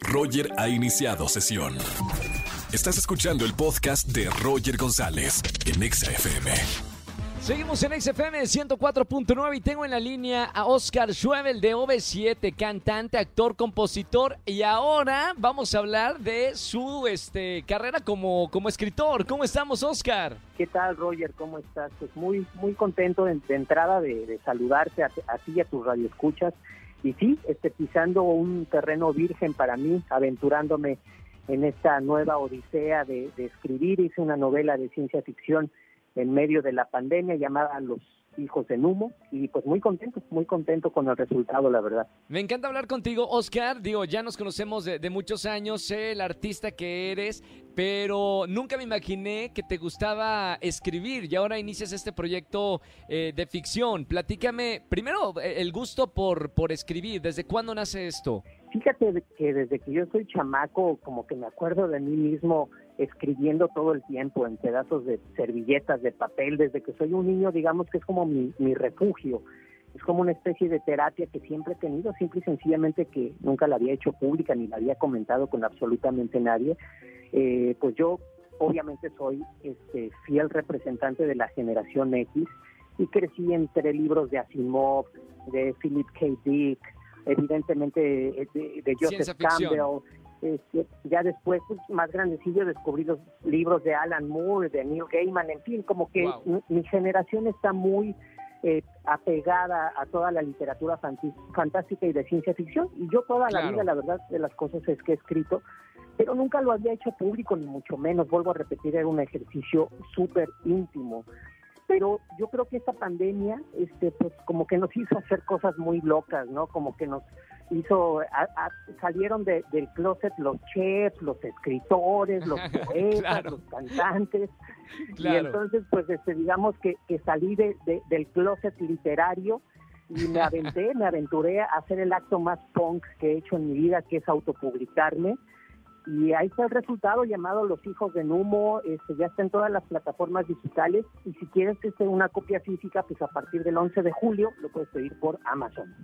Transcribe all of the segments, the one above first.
Roger ha iniciado sesión. Estás escuchando el podcast de Roger González en Exa FM. Seguimos en XFM 104.9 y tengo en la línea a Oscar Schwebel de OV7, cantante, actor, compositor y ahora vamos a hablar de su este, carrera como, como escritor. ¿Cómo estamos, Oscar? ¿Qué tal, Roger? ¿Cómo estás? Pues muy, muy contento de, de entrada de, de saludarte a, a, ti y a tus radioescuchas. Y sí, este, pisando un terreno virgen para mí, aventurándome en esta nueva odisea de, de escribir. Hice una novela de ciencia ficción en medio de la pandemia llamada Los hijos en humo y pues muy contento, muy contento con el resultado, la verdad. Me encanta hablar contigo, Oscar. Digo, ya nos conocemos de, de, muchos años, sé el artista que eres, pero nunca me imaginé que te gustaba escribir y ahora inicias este proyecto eh, de ficción. Platícame, primero, el gusto por, por escribir, ¿desde cuándo nace esto? Fíjate que desde que yo soy chamaco, como que me acuerdo de mí mismo escribiendo todo el tiempo en pedazos de servilletas, de papel, desde que soy un niño, digamos que es como mi, mi refugio, es como una especie de terapia que siempre he tenido, simple y sencillamente que nunca la había hecho pública ni la había comentado con absolutamente nadie. Eh, pues yo obviamente soy este, fiel representante de la generación X y crecí entre libros de Asimov, de Philip K. Dick, evidentemente de, de Joseph Campbell. Este, ya después, pues, más grandecillo, descubrí los libros de Alan Moore, de Neil Gaiman, en fin, como que wow. mi, mi, generación está muy eh, apegada a toda la literatura fantástica y de ciencia ficción. Y yo toda claro. la vida, la verdad, de las cosas es que he escrito, pero nunca lo había hecho público, ni mucho menos. Vuelvo a repetir, era un ejercicio súper íntimo pero yo creo que esta pandemia este pues como que nos hizo hacer cosas muy locas no como que nos hizo a, a, salieron de, del closet los chefs los escritores los poetas claro. los cantantes claro. y entonces pues este digamos que, que salí de, de, del closet literario y me aventé me aventuré a hacer el acto más punk que he hecho en mi vida que es autopublicarme y ahí está el resultado llamado Los Hijos de Numo, este, ya está en todas las plataformas digitales y si quieres este, una copia física, pues a partir del 11 de julio lo puedes pedir por Amazon.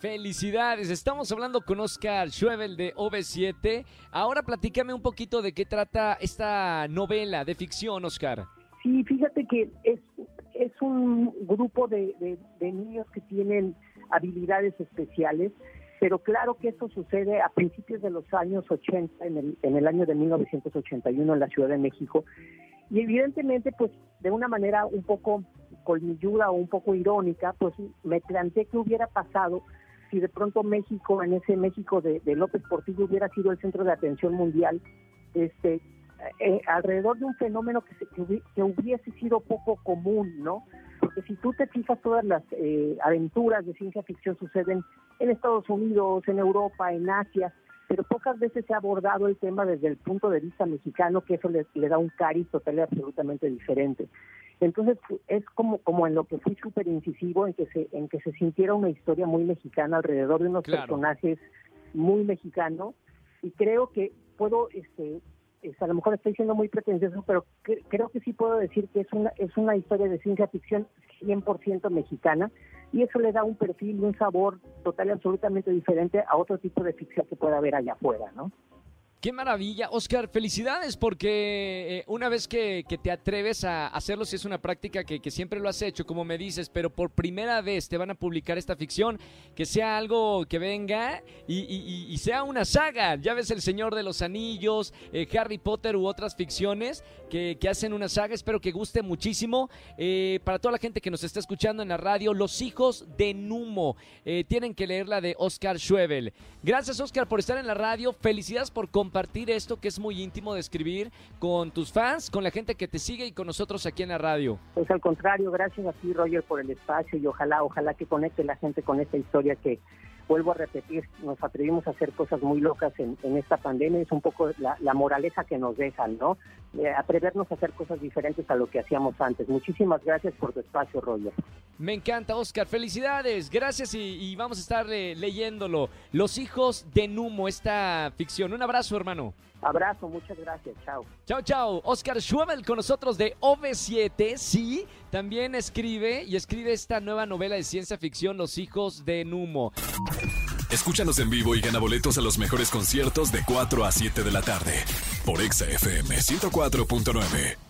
Felicidades, estamos hablando con Oscar Schwebel de OV7. Ahora platícame un poquito de qué trata esta novela de ficción, Oscar. Sí, fíjate que es, es un grupo de, de, de niños que tienen habilidades especiales pero claro que esto sucede a principios de los años 80, en el, en el año de 1981 en la Ciudad de México, y evidentemente, pues de una manera un poco colmilluda o un poco irónica, pues me planteé qué hubiera pasado si de pronto México, en ese México de, López Portillo, hubiera sido el centro de atención mundial, este, eh, alrededor de un fenómeno que, se, que hubiese sido poco común, ¿no? Porque si tú te fijas todas las eh, aventuras de ciencia ficción suceden en Estados Unidos, en Europa, en Asia, pero pocas veces se ha abordado el tema desde el punto de vista mexicano, que eso le, le da un cariz total y absolutamente diferente. Entonces es como, como en lo que fui súper incisivo, en que se, en que se sintiera una historia muy mexicana alrededor de unos claro. personajes muy mexicanos, y creo que puedo este, a lo mejor estoy siendo muy pretencioso, pero que, creo que sí puedo decir que es una, es una historia de ciencia ficción 100% mexicana y eso le da un perfil y un sabor total y absolutamente diferente a otro tipo de ficción que pueda haber allá afuera, ¿no? Qué maravilla, Oscar, felicidades porque eh, una vez que, te atreves a hacerlo, si es una práctica que, siempre lo has hecho, como me dices, pero por primera vez te van a publicar esta ficción, que sea algo que venga y, sea una saga. Ya ves El Señor de los Anillos, eh, Harry Potter u otras ficciones que, hacen una saga, espero que guste muchísimo. Eh, para toda la gente que nos está escuchando en la radio, Los Hijos de Numo, tienen que leer la de Oscar Schwebel. Gracias, Oscar, por estar en la radio, felicidades por compartir compartir esto que es muy íntimo de escribir con tus fans, con la gente que te sigue y con nosotros aquí en la radio. Pues al contrario, gracias a ti Roger por el espacio y ojalá, ojalá que conecte la gente con esta historia que vuelvo a repetir, nos atrevimos a hacer cosas muy locas en, esta pandemia, es un poco la, la moraleja que nos dejan, ¿no? Eh, atrevernos a hacer cosas diferentes a lo que hacíamos antes. Muchísimas gracias por tu espacio, Roger. Me encanta, Oscar. Felicidades. Gracias y, y vamos a estar eh, leyéndolo. Los hijos de Numo, esta ficción. Un abrazo, hermano. Abrazo, muchas gracias. Chao. Chao, chao. Oscar Schwebel con nosotros de OV7. Sí, también escribe y escribe esta nueva novela de ciencia ficción, Los hijos de Numo. Escúchanos en vivo y gana boletos a los mejores conciertos de 4 a 7 de la tarde por Exa FM 104.9.